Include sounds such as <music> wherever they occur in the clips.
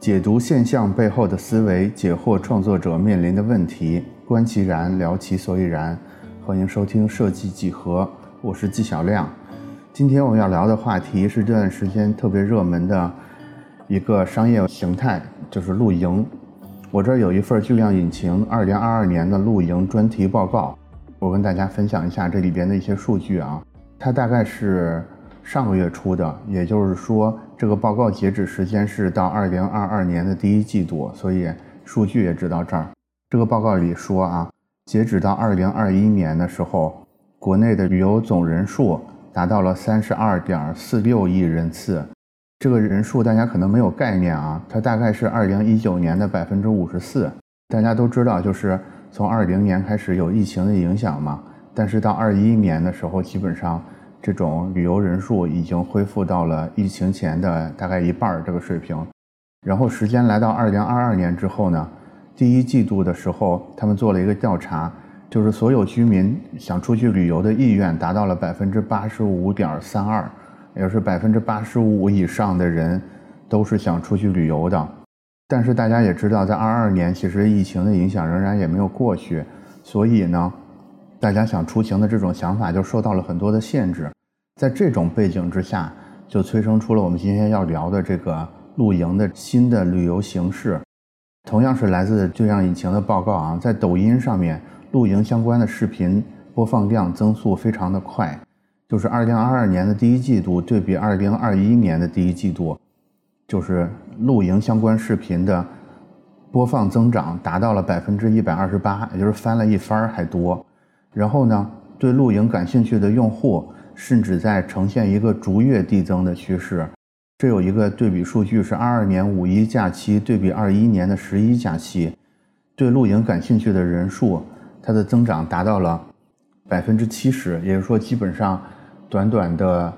解读现象背后的思维，解惑创作者面临的问题，观其然，聊其所以然。欢迎收听设计几何，我是纪晓亮。今天我们要聊的话题是这段时间特别热门的一个商业形态，就是露营。我这儿有一份巨量引擎2022年的露营专题报告，我跟大家分享一下这里边的一些数据啊。它大概是上个月出的，也就是说。这个报告截止时间是到二零二二年的第一季度，所以数据也知道这儿。这个报告里说啊，截止到二零二一年的时候，国内的旅游总人数达到了三十二点四六亿人次。这个人数大家可能没有概念啊，它大概是二零一九年的百分之五十四。大家都知道，就是从二零年开始有疫情的影响嘛，但是到二一年的时候，基本上。这种旅游人数已经恢复到了疫情前的大概一半这个水平，然后时间来到二零二二年之后呢，第一季度的时候，他们做了一个调查，就是所有居民想出去旅游的意愿达到了百分之八十五点三二，也是百分之八十五以上的人都是想出去旅游的。但是大家也知道，在二二年其实疫情的影响仍然也没有过去，所以呢。大家想出行的这种想法就受到了很多的限制，在这种背景之下，就催生出了我们今天要聊的这个露营的新的旅游形式。同样是来自巨量引擎的报告啊，在抖音上面，露营相关的视频播放量增速非常的快，就是二零二二年的第一季度对比二零二一年的第一季度，就是露营相关视频的播放增长达到了百分之一百二十八，也就是翻了一番还多。然后呢，对露营感兴趣的用户甚至在呈现一个逐月递增的趋势。这有一个对比数据是二二年五一假期对比二一年的十一假期，对露营感兴趣的人数，它的增长达到了百分之七十，也就是说，基本上短短的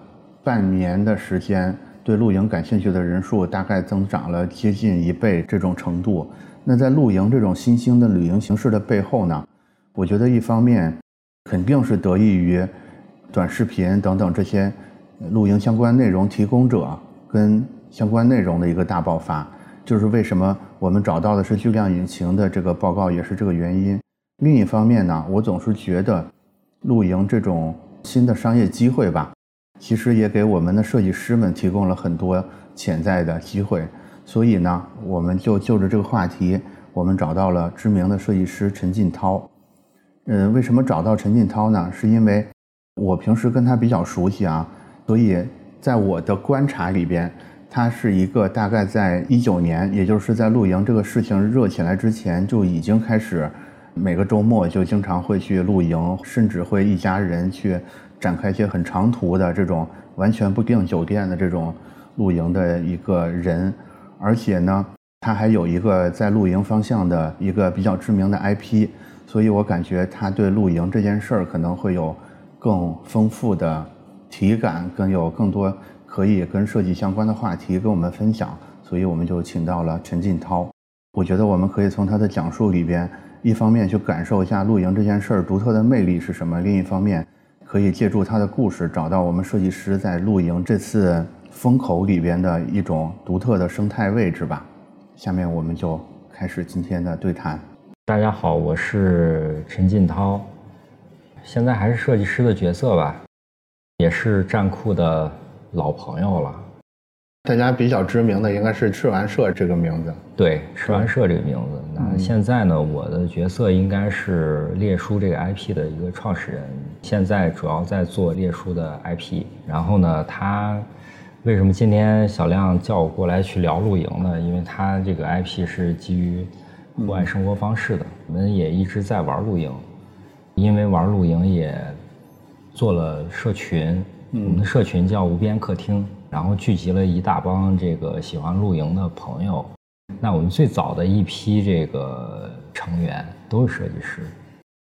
半年的时间，对露营感兴趣的人数大概增长了接近一倍这种程度。那在露营这种新兴的旅行形式的背后呢，我觉得一方面。肯定是得益于短视频等等这些露营相关内容提供者跟相关内容的一个大爆发，就是为什么我们找到的是巨量引擎的这个报告，也是这个原因。另一方面呢，我总是觉得露营这种新的商业机会吧，其实也给我们的设计师们提供了很多潜在的机会。所以呢，我们就就着这个话题，我们找到了知名的设计师陈进涛。嗯，为什么找到陈进涛呢？是因为我平时跟他比较熟悉啊，所以在我的观察里边，他是一个大概在一九年，也就是在露营这个事情热起来之前，就已经开始每个周末就经常会去露营，甚至会一家人去展开一些很长途的这种完全不订酒店的这种露营的一个人，而且呢，他还有一个在露营方向的一个比较知名的 IP。所以我感觉他对露营这件事儿可能会有更丰富的体感，更有更多可以跟设计相关的话题跟我们分享。所以我们就请到了陈进涛。我觉得我们可以从他的讲述里边，一方面去感受一下露营这件事儿独特的魅力是什么，另一方面可以借助他的故事，找到我们设计师在露营这次风口里边的一种独特的生态位置吧。下面我们就开始今天的对谈。大家好，我是陈进涛，现在还是设计师的角色吧，也是站酷的老朋友了。大家比较知名的应该是赤完社这个名字。对，赤完社这个名字。那现在呢，我的角色应该是列书这个 IP 的一个创始人，现在主要在做列书的 IP。然后呢，他为什么今天小亮叫我过来去聊露营呢？因为他这个 IP 是基于。户外生活方式的，我们也一直在玩露营，因为玩露营也做了社群，我们的社群叫无边客厅，然后聚集了一大帮这个喜欢露营的朋友。那我们最早的一批这个成员都是设计师，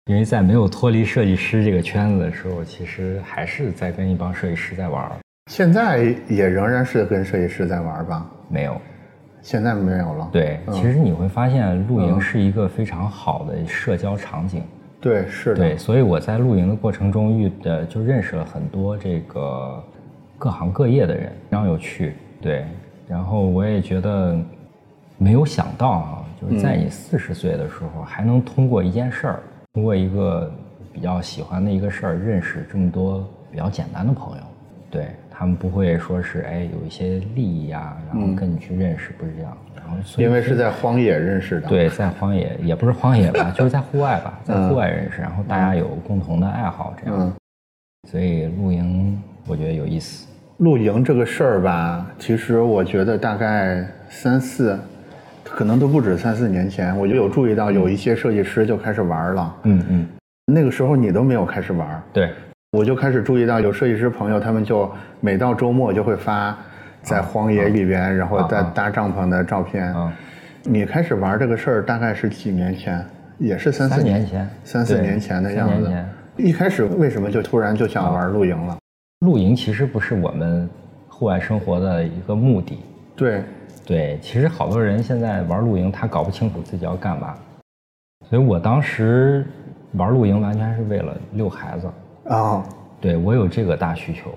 因为在没有脱离设计师这个圈子的时候，其实还是在跟一帮设计师在玩。现在也仍然是跟设计师在玩吧？没有。现在没有了。对，其实你会发现露营是一个非常好的社交场景。对，是的。对，所以我在露营的过程中遇的就认识了很多这个各行各业的人，非常有趣。对，然后我也觉得没有想到啊，就是在你四十岁的时候，还能通过一件事儿，通过一个比较喜欢的一个事儿，认识这么多比较简单的朋友。对他们不会说是哎有一些利益呀，然后跟你去认识，不是这样。然后因为是在荒野认识的。对，在荒野也不是荒野吧，<laughs> 就是在户外吧，在户外认识，然后大家有共同的爱好这样。所以露营我觉得有意思。露营这个事儿吧，其实我觉得大概三四，可能都不止三四年前，我就有注意到有一些设计师就开始玩了。嗯嗯。那个时候你都没有开始玩。对。我就开始注意到有设计师朋友，他们就每到周末就会发在荒野里边，然后在搭帐篷的照片。你开始玩这个事儿大概是几年前？也是三四年前，三四年前的样子。一开始为什么就突然就想玩露营了？露营其实不是我们户外生活的一个目的。对，对，其实好多人现在玩露营，他搞不清楚自己要干嘛。所以我当时玩露营完全是为了遛孩子。啊，对我有这个大需求，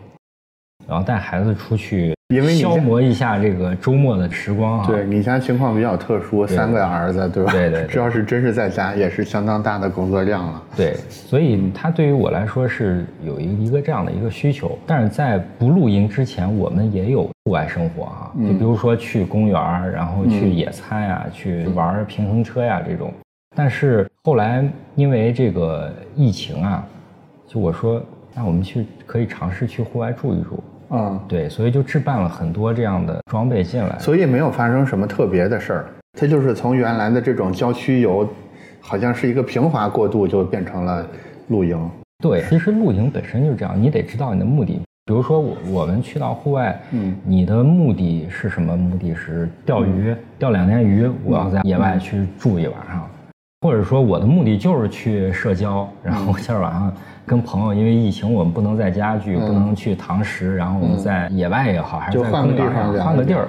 然后带孩子出去，因为消磨一下这个周末的时光啊。对你家情况比较特殊，三个儿子，对吧？对对。这 <laughs> 要是真是在家，也是相当大的工作量了。对，所以他对于我来说是有一一个这样的一个需求。但是在不露营之前，我们也有户外生活啊，就比如说去公园然后去野餐呀，去玩平衡车呀这种。但是后来因为这个疫情啊。就我说，那我们去可以尝试去户外住一住。嗯，对，所以就置办了很多这样的装备进来。所以没有发生什么特别的事儿，它就是从原来的这种郊区游，好像是一个平滑过渡，就变成了露营。对，其实露营本身就是这样，你得知道你的目的。比如说我我们去到户外，嗯，你的目的是什么？目的是钓鱼，钓两天鱼，我要在野外去住一晚上，或者说我的目的就是去社交，然后今儿晚上。跟朋友，因为疫情，我们不能在家聚，不能去堂食，然后我们在野外也好，还是在公园上换个地儿。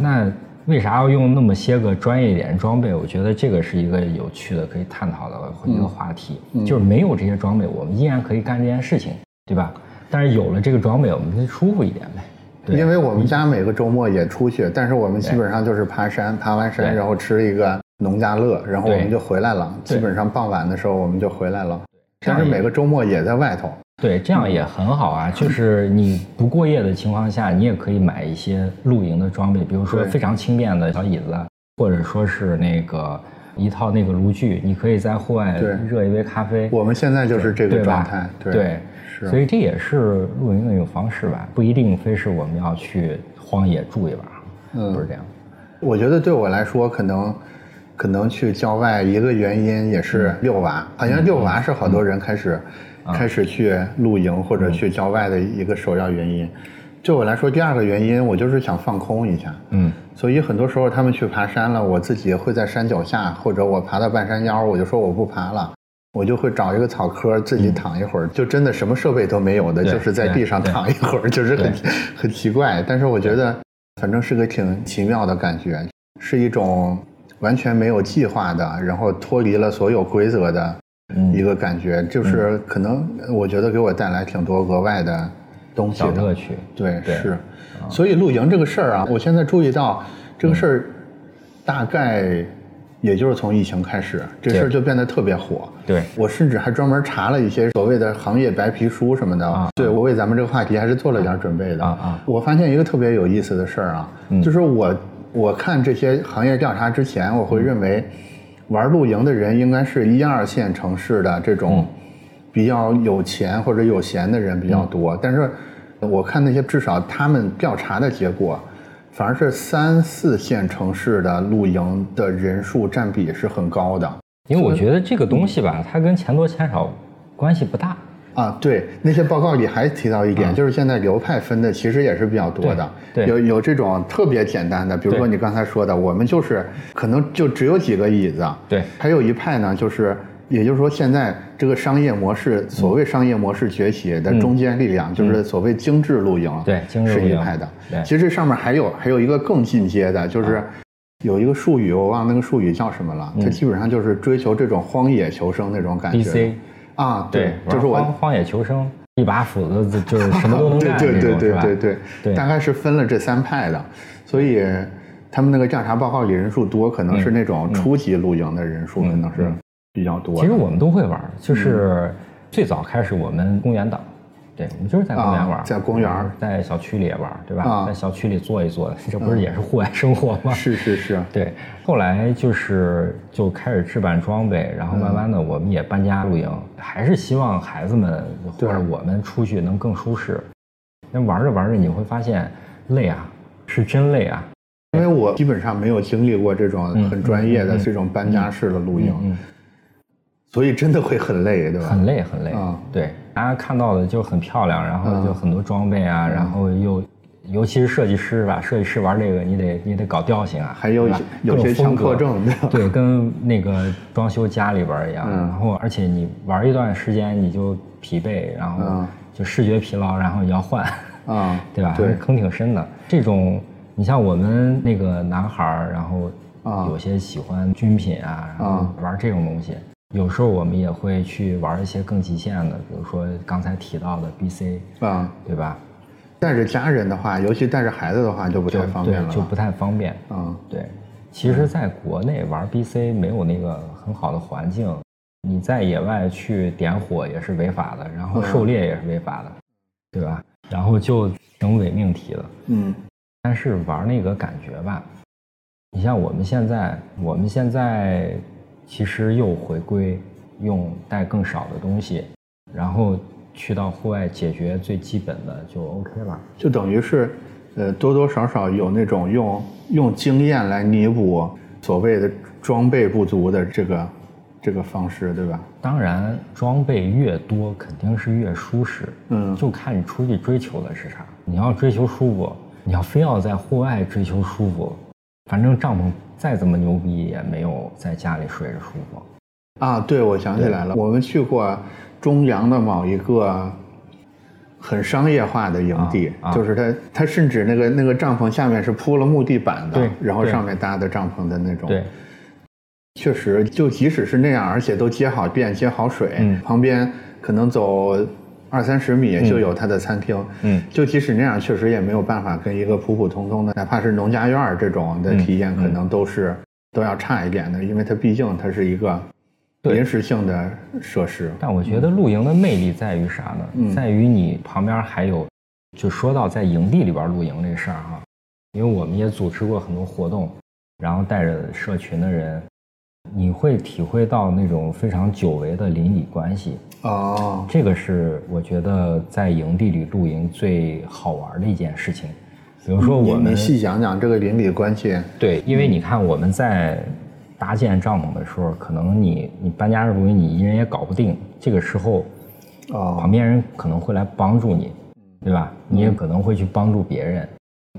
那为啥要用那么些个专业一点装备？我觉得这个是一个有趣的、可以探讨的一个话题。就是没有这些装备，我们依然可以干这件事情，对吧？但是有了这个装备，我们就舒服一点呗。因为我们家每个周末也出去，但是我们基本上就是爬山，爬完山然后吃一个农家乐，然后我们就回来了。基本上傍晚的时候我们就回来了。但是每个周末也在外头，对，这样也很好啊。就是你不过夜的情况下，你也可以买一些露营的装备，比如说非常轻便的小椅子，或者说是那个一套那个炉具，你可以在户外热一杯咖啡。我们现在就是这个状态，对，是。所以这也是露营的一种方式吧，不一定非是我们要去荒野住一晚上，不是这样。我觉得对我来说，可能。可能去郊外一个原因也是遛娃，好像遛娃是好多人开始开始去露营或者去郊外的一个首要原因。对我来说，第二个原因我就是想放空一下。嗯，所以很多时候他们去爬山了，我自己会在山脚下，或者我爬到半山腰，我就说我不爬了，我就会找一个草棵自己躺一会儿，就真的什么设备都没有的，就是在地上躺一会儿，就是很很奇怪。但是我觉得，反正是个挺奇妙的感觉，是一种。完全没有计划的，然后脱离了所有规则的一个感觉，就是可能我觉得给我带来挺多额外的东西的乐趣。对，是。所以露营这个事儿啊，我现在注意到这个事儿，大概也就是从疫情开始，这事儿就变得特别火。对，我甚至还专门查了一些所谓的行业白皮书什么的。啊，对我为咱们这个话题还是做了点准备的。啊啊，我发现一个特别有意思的事儿啊，就是我。我看这些行业调查之前，我会认为玩露营的人应该是一二线城市的这种比较有钱或者有闲的人比较多。但是我看那些至少他们调查的结果，反而是三四线城市的露营的人数占比是很高的。因为我觉得这个东西吧，它跟钱多钱少关系不大。啊，对，那些报告里还提到一点，就是现在流派分的其实也是比较多的，对有有这种特别简单的，比如说你刚才说的，我们就是可能就只有几个椅子，对，还有一派呢，就是也就是说现在这个商业模式，所谓商业模式崛起的中坚力量，就是所谓精致露营，对，精致是一派的。其实上面还有还有一个更进阶的，就是有一个术语，我忘了那个术语叫什么了，它基本上就是追求这种荒野求生那种感觉。啊，对，就是我荒野求生，一把斧子就是什么都能干 <laughs> 对对对对对对，大概是分了这三派的，所以他们那个调查报告里人数多，可能是那种初级露营的人数可能是比较多。其实我们都会玩，就是最早开始我们公园党。对，我们就是在公园玩，在公园，在小区里也玩，对吧？在小区里坐一坐，这不是也是户外生活吗？<laughs> 是是是。对，后来就是就开始置办装备，然后慢慢的我们也搬家露营，还是希望孩子们或者我们出去能更舒适。那玩着玩着你会发现累啊，是真累啊。因为我基本上没有经历过这种很专业的这种搬家式的露营。所以真的会很累，对吧？很累，很累。啊，对，大家看到的就很漂亮，然后就很多装备啊，然后又，尤其是设计师吧，设计师玩这个，你得你得搞调性啊，还有有些强迫症，<laughs> 对，跟那个装修家里边一样。然后，而且你玩一段时间你就疲惫，然后就视觉疲劳，然后你要换，啊，<laughs> 对吧？对，坑挺深的。这种，你像我们那个男孩儿，然后有些喜欢军品啊，然后玩这种东西。有时候我们也会去玩一些更极限的，比如说刚才提到的 BC 啊，对吧？带着家人的话，尤其带着孩子的话，就不太方便了，就不太方便。嗯，对。其实，在国内玩 BC 没有那个很好的环境，你在野外去点火也是违法的，然后狩猎也是违法的，对吧？然后就挺伪命题的。嗯。但是玩那个感觉吧，你像我们现在，我们现在。其实又回归用带更少的东西，然后去到户外解决最基本的就 OK 了。就等于是，呃，多多少少有那种用用经验来弥补所谓的装备不足的这个这个方式，对吧？当然，装备越多肯定是越舒适。嗯，就看你出去追求的是啥。你要追求舒服，你要非要在户外追求舒服，反正帐篷。再怎么牛逼也没有在家里睡着舒服，啊！对，我想起来了，我们去过中粮的某一个很商业化的营地，就是它，它甚至那个那个帐篷下面是铺了木地板的，然后上面搭的帐篷的那种。对，确实，就即使是那样，而且都接好电、接好水，旁边可能走。二三十米就有它的餐厅，嗯，就即使那样，确实也没有办法跟一个普普通通的，哪怕是农家院这种的体验，可能都是都要差一点的，因为它毕竟它是一个临时性的设施。但我觉得露营的魅力在于啥呢？在于你旁边还有，就说到在营地里边露营这事儿哈，因为我们也组织过很多活动，然后带着社群的人。你会体会到那种非常久违的邻里关系哦，这个是我觉得在营地里露营最好玩的一件事情。比如说我们细讲讲这个邻里关系。对，因为你看我们在搭建帐篷的时候，可能你你搬家露营你一人也搞不定，这个时候，哦，旁边人可能会来帮助你，对吧？你也可能会去帮助别人，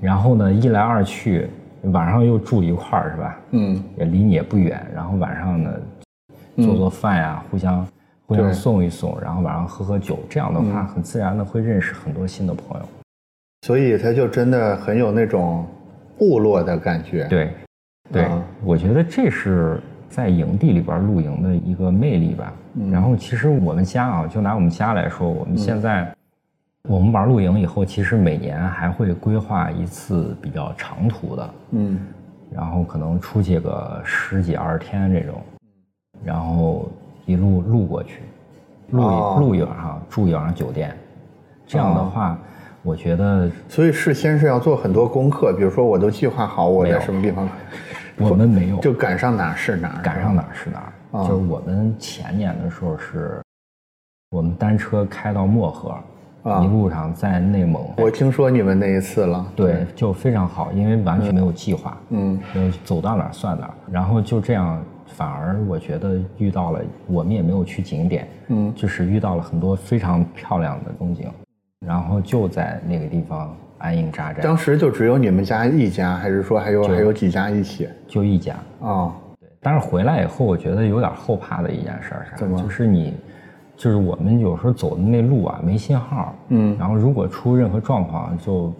然后呢，一来二去。晚上又住一块儿是吧？嗯，也离你也不远。然后晚上呢，做做饭呀，互相互相送一送，然后晚上喝喝酒，这样的话很自然的会认识很多新的朋友。所以他就真的很有那种部落的感觉。对，对，我觉得这是在营地里边露营的一个魅力吧。然后其实我们家啊，就拿我们家来说，我们现在。我们玩露营以后，其实每年还会规划一次比较长途的，嗯，然后可能出去个十几二十天这种，然后一路路过去，露露一晚上，住一晚上酒店，这样的话，我觉得，所以事先是要做很多功课，比如说我都计划好我在什么地方，我们没有，就赶上哪是哪，赶上哪是哪，就是我们前年的时候是，我们单车开到漠河。一路上在内蒙，我听说你们那一次了，对，就非常好，因为完全没有计划，嗯，就走到哪儿算哪儿，然后就这样，反而我觉得遇到了，我们也没有去景点，嗯，就是遇到了很多非常漂亮的风景，然后就在那个地方安营扎寨。当时就只有你们家一家，还是说还有还有几家一起？就一家啊，对。但是回来以后，我觉得有点后怕的一件事儿是啥？就是你。就是我们有时候走的那路啊，没信号，嗯，然后如果出任何状况，就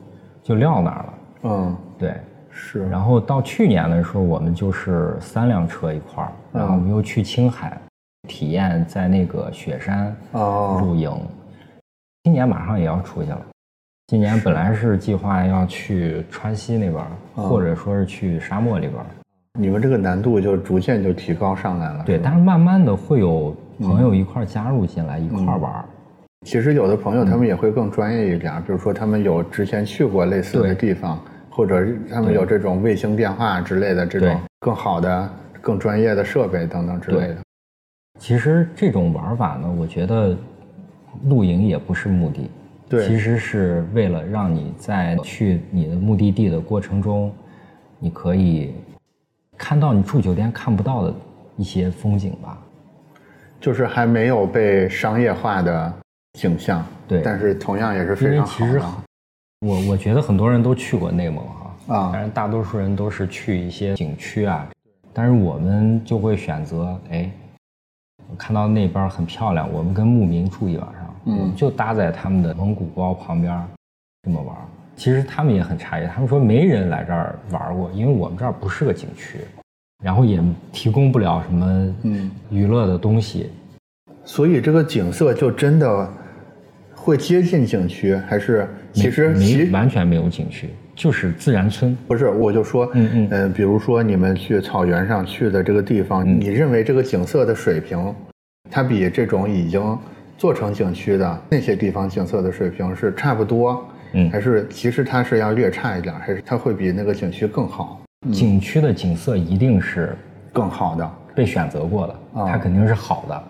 就撂那儿了，嗯，对，是。然后到去年的时候，我们就是三辆车一块儿，然后我们又去青海，体验在那个雪山露营。今年马上也要出去了，今年本来是计划要去川西那边，或者说是去沙漠里边。你们这个难度就逐渐就提高上来了。对，但是慢慢的会有朋友一块加入进来一块玩。其实有的朋友他们也会更专业一点，比如说他们有之前去过类似的地方，或者他们有这种卫星电话之类的这种更好的、更专业的设备等等之类的。其实这种玩法呢，我觉得露营也不是目的，对，其实是为了让你在去你的目的地的过程中，你可以看到你住酒店看不到的一些风景吧，就是还没有被商业化的。景象对，但是同样也是非常好的。我我觉得很多人都去过内蒙哈啊，但是大多数人都是去一些景区啊，但是我们就会选择哎，看到那边很漂亮，我们跟牧民住一晚上，嗯，就搭在他们的蒙古包旁边这么玩。其实他们也很诧异，他们说没人来这儿玩过，因为我们这儿不是个景区，然后也提供不了什么嗯娱乐的东西，所以这个景色就真的。会接近景区还是其实没完全没有景区，就是自然村。不是，我就说，嗯嗯，呃，比如说你们去草原上去的这个地方，你认为这个景色的水平，它比这种已经做成景区的那些地方景色的水平是差不多，嗯，还是其实它是要略差一点，还是它会比那个景区更好？景区的景色一定是更好的，被选择过的，它肯定是好的。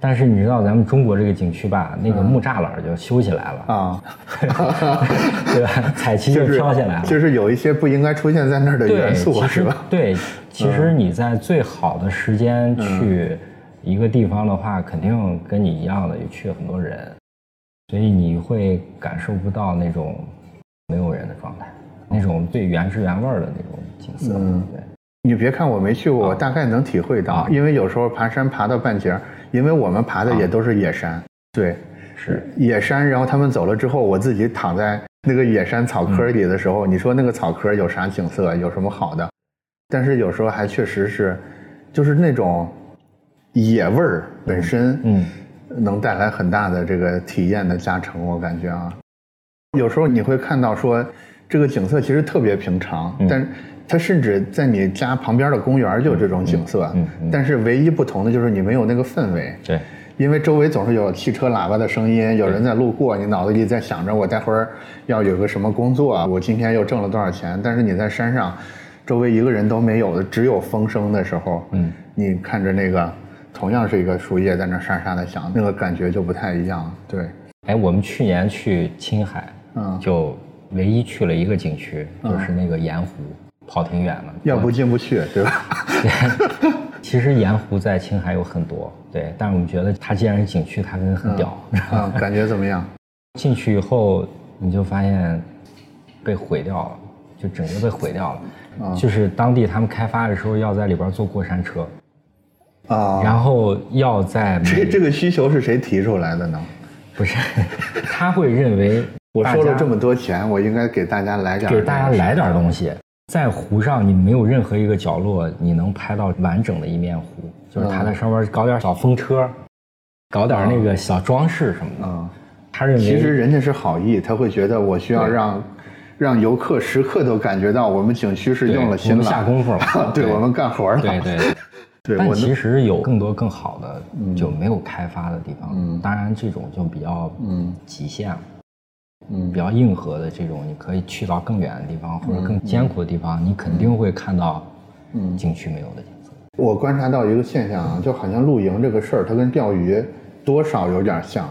但是你知道咱们中国这个景区吧，那个木栅栏就修起来了。啊，<laughs> 对吧？彩旗就飘起来了，就是有一些不应该出现在那儿的元素，是吧？对，其实你在最好的时间去一个地方的话，肯定跟你一样的也去了很多人，所以你会感受不到那种没有人的状态，那种最原汁原味的那种景色。嗯，对。你别看我没去过，我大概能体会到，因为有时候爬山爬到半截。因为我们爬的也都是野山，对，是野山。然后他们走了之后，我自己躺在那个野山草坑里的时候，你说那个草坑有啥景色，有什么好的？但是有时候还确实是，就是那种野味儿本身，嗯，能带来很大的这个体验的加成。我感觉啊，有时候你会看到说，这个景色其实特别平常，但。它甚至在你家旁边的公园就有这种景色，但是唯一不同的就是你没有那个氛围。对，因为周围总是有汽车喇叭的声音，有人在路过，你脑子里在想着我待会儿要有个什么工作，我今天又挣了多少钱。但是你在山上，周围一个人都没有的，只有风声的时候，嗯，你看着那个同样是一个树叶在那沙沙的响，那个感觉就不太一样。对，哎，我们去年去青海，嗯，就唯一去了一个景区，就是那个盐湖。跑挺远了，要不进不去，对吧？对，<laughs> 其实盐湖在青海有很多，对，但是我们觉得它既然是景区，它肯定很屌。啊，感觉怎么样？<laughs> 进去以后你就发现被毁掉了，就整个被毁掉了。啊，就是当地他们开发的时候要在里边坐过山车，啊，然后要在这这个需求是谁提出来的呢？不是，<laughs> 他会认为我收了这么多钱，我应该给大家来点给大家来点东西。在湖上，你没有任何一个角落你能拍到完整的一面湖，就是他在上面搞点小风车，搞点那个小装饰什么的。他认为其实人家是好意，他会觉得我需要让让游客时刻都感觉到我们景区是用了心了，下功夫了，<laughs> 对我们干活了。对对对。<laughs> 但其实有更多更好的就没有开发的地方，当然这种就比较嗯极限了。嗯，比较硬核的这种，你可以去到更远的地方或者更艰苦的地方，你肯定会看到，嗯，景区没有的景色。我观察到一个现象啊，就好像露营这个事儿，它跟钓鱼多少有点像。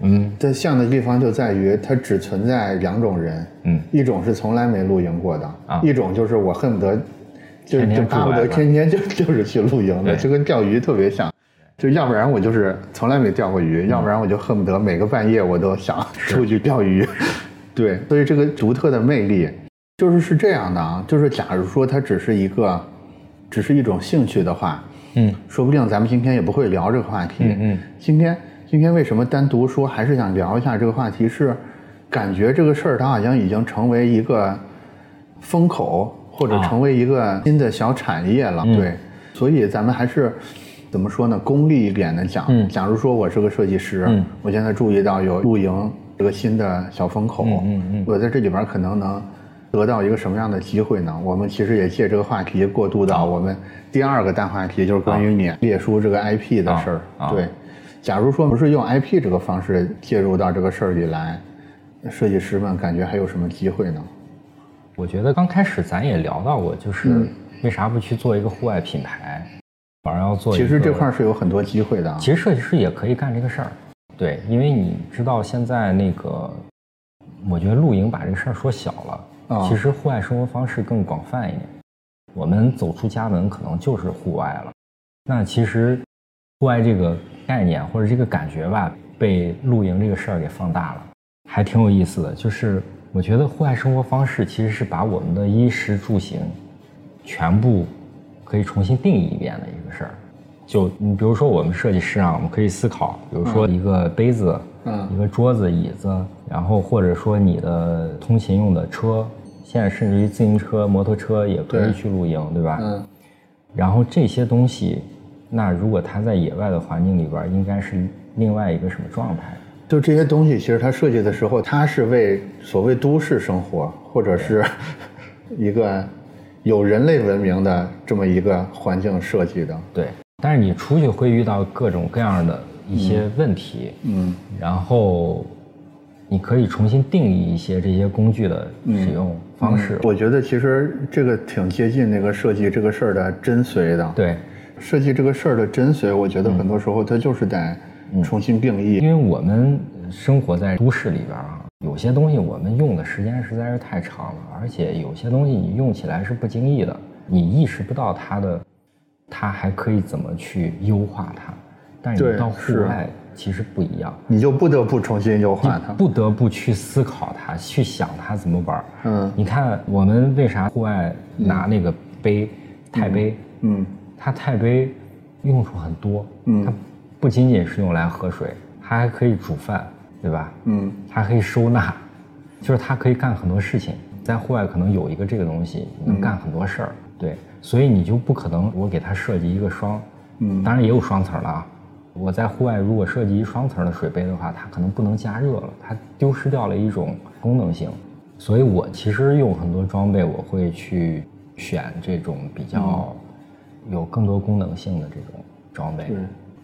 嗯，它像的地方就在于它只存在两种人，嗯，一种是从来没露营过的，啊，一种就是我恨不得，就就巴不得天天就就是去露营的，就跟钓鱼特别像。就要不然我就是从来没钓过鱼，要不然我就恨不得每个半夜我都想出去钓鱼。<laughs> 对，所以这个独特的魅力就是是这样的啊，就是假如说它只是一个，只是一种兴趣的话，嗯，说不定咱们今天也不会聊这个话题。嗯嗯。今天今天为什么单独说，还是想聊一下这个话题？是感觉这个事儿它好像已经成为一个风口，或者成为一个新的小产业了。对，所以咱们还是。怎么说呢？功利一点的讲，假如说我是个设计师，我现在注意到有露营这个新的小风口，嗯嗯嗯我在这里边可能能得到一个什么样的机会呢？我们其实也借这个话题过渡到我们第二个大话题，就是关于你列出这个 IP 的事儿。啊啊对，假如说不是用 IP 这个方式介入到这个事儿里来，设计师们感觉还有什么机会呢？我觉得刚开始咱也聊到过，就是嗯为啥不去做一个户外品牌，反而要做？其实这块是有很多机会的啊。其实设计师也可以干这个事儿，对，因为你知道现在那个，我觉得露营把这个事儿说小了，啊其实户外生活方式更广泛一点。我们走出家门可能就是户外了，那其实户外这个概念或者这个感觉吧，被露营这个事儿给放大了，还挺有意思的。就是我觉得户外生活方式其实是把我们的衣食住行全部可以重新定义一遍的一个事儿。就你比如说我们设计师啊，我们可以思考，比如说一个杯子，嗯一个桌子、椅子，然后或者说你的通勤用的车，现在甚至于自行车、摩托车也可以去露营，对吧？嗯然后这些东西，那如果它在野外的环境里边，应该是另外一个什么状态？就这些东西，其实它设计的时候，它是为所谓都市生活，或者是 <laughs> 一个有人类文明的这么一个环境设计的。对，但是你出去会遇到各种各样的一些问题，嗯然后你可以重新定义一些这些工具的使用方式。我觉得其实这个挺接近那个设计这个事儿的真髓的。，对，设计这个事儿的真髓，我觉得很多时候它就是得重新定义。因为我们生活在都市里边啊，有些东西我们用的时间实在是太长了，而且有些东西你用起来是不经意的，你意识不到它的，它还可以怎么去优化它。但是你到户外其实不一样，你就不得不重新优化它。不得不去思考它，去想它怎么玩儿。嗯你看我们为啥户外拿那个杯，钛杯，嗯它钛杯用处很多，嗯它不仅仅是用来喝水，它还可以煮饭，对吧？嗯它可以收纳，就是它可以干很多事情。在户外可能有一个这个东西，嗯能干很多事儿，对，所以你就不可能我给它设计一个双，嗯当然也有双层了啊。我在户外如果设计一双层的水杯的话，它可能不能加热了，它丢失掉了一种功能性。所以我其实用很多装备，我会去选这种比较有更多功能性的这种装备。对，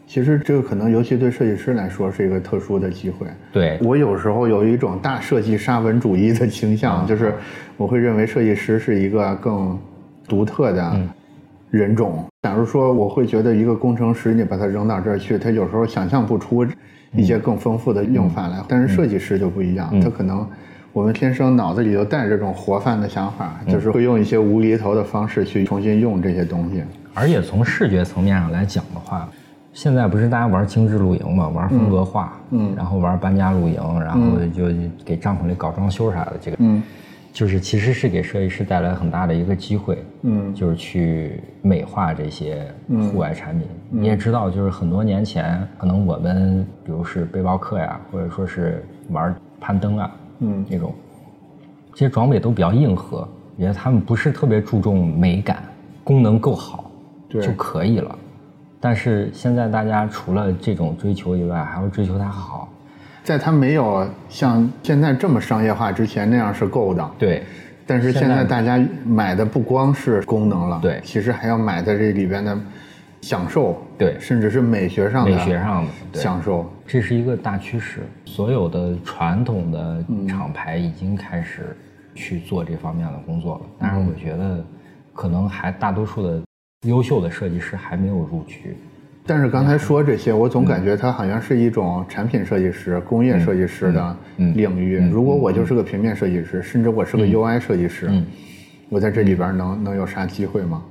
其实这个可能尤其对设计师来说是一个特殊的机会。对，我有时候有一种大设计沙文主义的倾向，就是我会认为设计师是一个更独特的人种。假如说我会觉得一个工程师，你把他扔到这儿去，他有时候想象不出一些更丰富的用法来，但是设计师就不一样，他可能。我们天生脑子里就带着这种活泛的想法，就是会用一些无厘头的方式去重新用这些东西。而且从视觉层面上来讲的话，现在不是大家玩精致露营嘛，玩风格化，嗯然后玩搬家露营，然后就给帐篷里搞装修啥的，这个，嗯。就是其实是给设计师带来很大的一个机会，嗯。就是去美化这些户外产品。嗯。你也知道，就是很多年前，可能我们比如是背包客呀，或者说是玩攀登啊，嗯。这种，这些装备都比较硬核，也他们不是特别注重美感，功能够好对。就可以了。但是现在大家除了这种追求以外，还要追求它好。在它没有像现在这么商业化之前那样是够的。对，但是现现在在大家买的不光是功能了，对其实还要买在这里边的享受，对甚至是美学上的美学上的享受。这是一个大趋势，所有的传统的嗯厂牌已经开始去做这方面的工作了。但嗯是我觉得，可能还大多数的优秀的设计师还没有入局。但是刚才说这些，我总感觉它好像是一种产品设计师、工业设计师的嗯。领域。如果我就是个平面设计师，甚至我是个 UI 设计师，嗯。我在这里边能能有啥机会吗？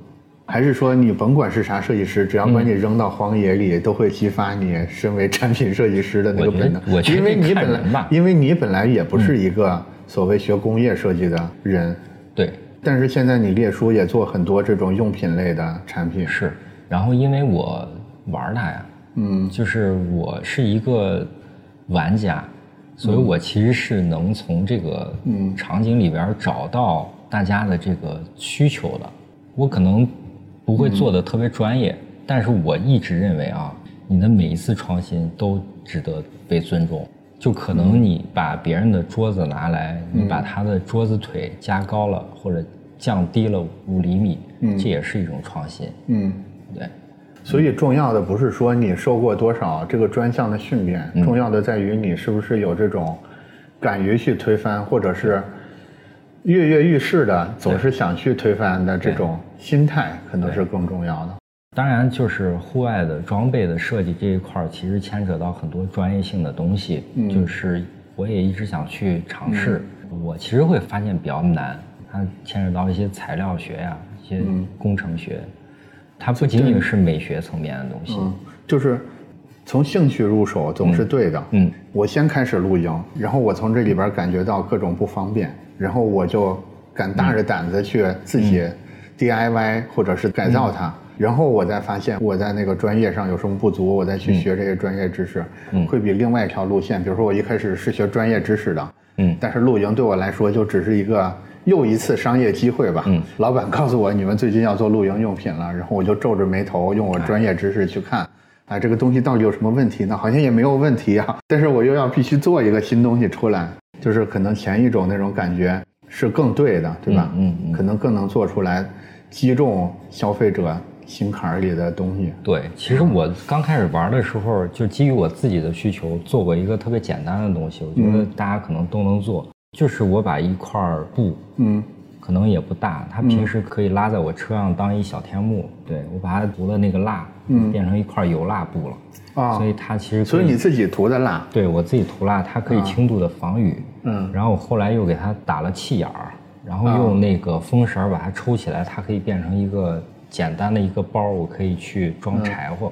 还是说你甭管是啥设计师，只要把你扔到荒野里，都会激发你身为产品设计师的那个本能？因为你本来，因为你本来也不是一个所谓学工业设计的人，对，但是现在你列书也做很多这种用品类的产品，是。然后因为我玩它呀，嗯就是我是一个玩家，所以我其实是能从这个嗯场景里边找到大家的这个需求的。我可能不会做的特别专业，但是我一直认为啊，你的每一次创新都值得被尊重。就可能你把别人的桌子拿来，你把他的桌子腿加高了或者降低了五厘米，这也是一种创新。嗯，对，所以重要的不是说你受过多少这个专项的训练，重要的在于你是不是有这种敢于去推翻，或者是跃跃欲试的，总是想去推翻的这种心态，可能是更重要的。当然，就是户外的装备的设计这一块儿，其实牵扯到很多专业性的东西。嗯，就是我也一直想去尝试。我其实会发现比较难，它牵扯到一些材料学呀，一些工程学，它不仅仅是美学层面的东西。嗯，就是从兴趣入手总是对的。嗯，我先开始露营，然后我从这里边感觉到各种不方便，然后我就敢大着胆子去自己 DIY 或者是改造它。然后我再发现我在那个专业上有什么不足，我再去学这些专业知识，会比另外一条路线，比如说我一开始是学专业知识的，嗯，但是露营对我来说就只是一个又一次商业机会吧。嗯，老板告诉我你们最近要做露营用品了，然后我就皱着眉头用我专业知识去看，啊，这个东西到底有什么问题呢？好像也没有问题啊，<laughs> 但是我又要必须做一个新东西出来，就是可能前一种那种感觉是更对的，对吧？嗯嗯，可能更能做出来击中消费者。心坎儿里的东西。对，其实我刚开始玩的时候，就基于我自己的需求，做过一个特别简单的东西。我觉得大家可能都能做，就是我把一块布，嗯，可能也不大，它平时可以拉在我车上当一小天幕。对我把它涂了那个蜡，嗯，变成一块油蜡布了。啊，所以它其实所以你自己涂的蜡？对我自己涂蜡，它可以轻度的防雨。嗯，然后我后来又给它打了气眼儿，然后用那个风绳把它抽起来，它可以变成一个。简单的一个包，我可以去装柴火，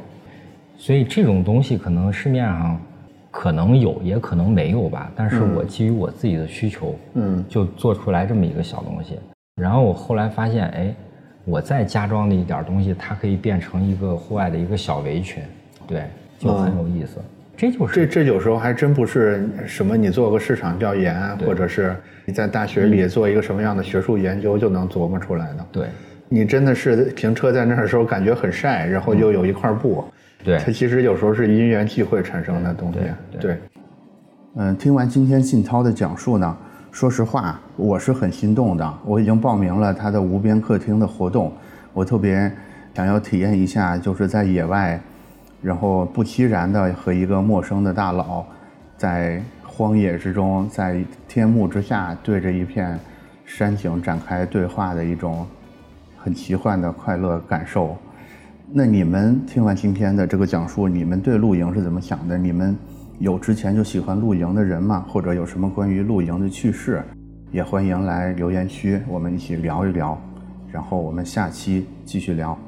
所以这种东西可能市面上可能有，也可能没有吧。但是我基于我自己的需求，嗯，就做出来这么一个小东西。然后我后来发现，哎，我再加装的一点东西，它可以变成一个户外的一个小围裙，对，就很有意思。这就是这这有时候还真不是什么，你做个市场调研，或者是你在大学里做一个什么样的学术研究就能琢磨出来的。对。你真的是停车在那儿的时候感觉很晒，然后又有一块布，对，它其实有时候是因缘际会产生的东西。对，嗯，听完今天信涛的讲述呢，说实话我是很心动的。我已经报名了他的无边客厅的活动，我特别想要体验一下，就是在野外，然后不期然的和一个陌生的大佬，在荒野之中，在天幕之下对着一片山景展开对话的一种。很奇幻的快乐感受。那你们听完今天的这个讲述，你们对露营是怎么想的？你们有之前就喜欢露营的人吗？或者有什么关于露营的趣事？也欢迎来留言区，我们一起聊一聊。然后我们下期继续聊。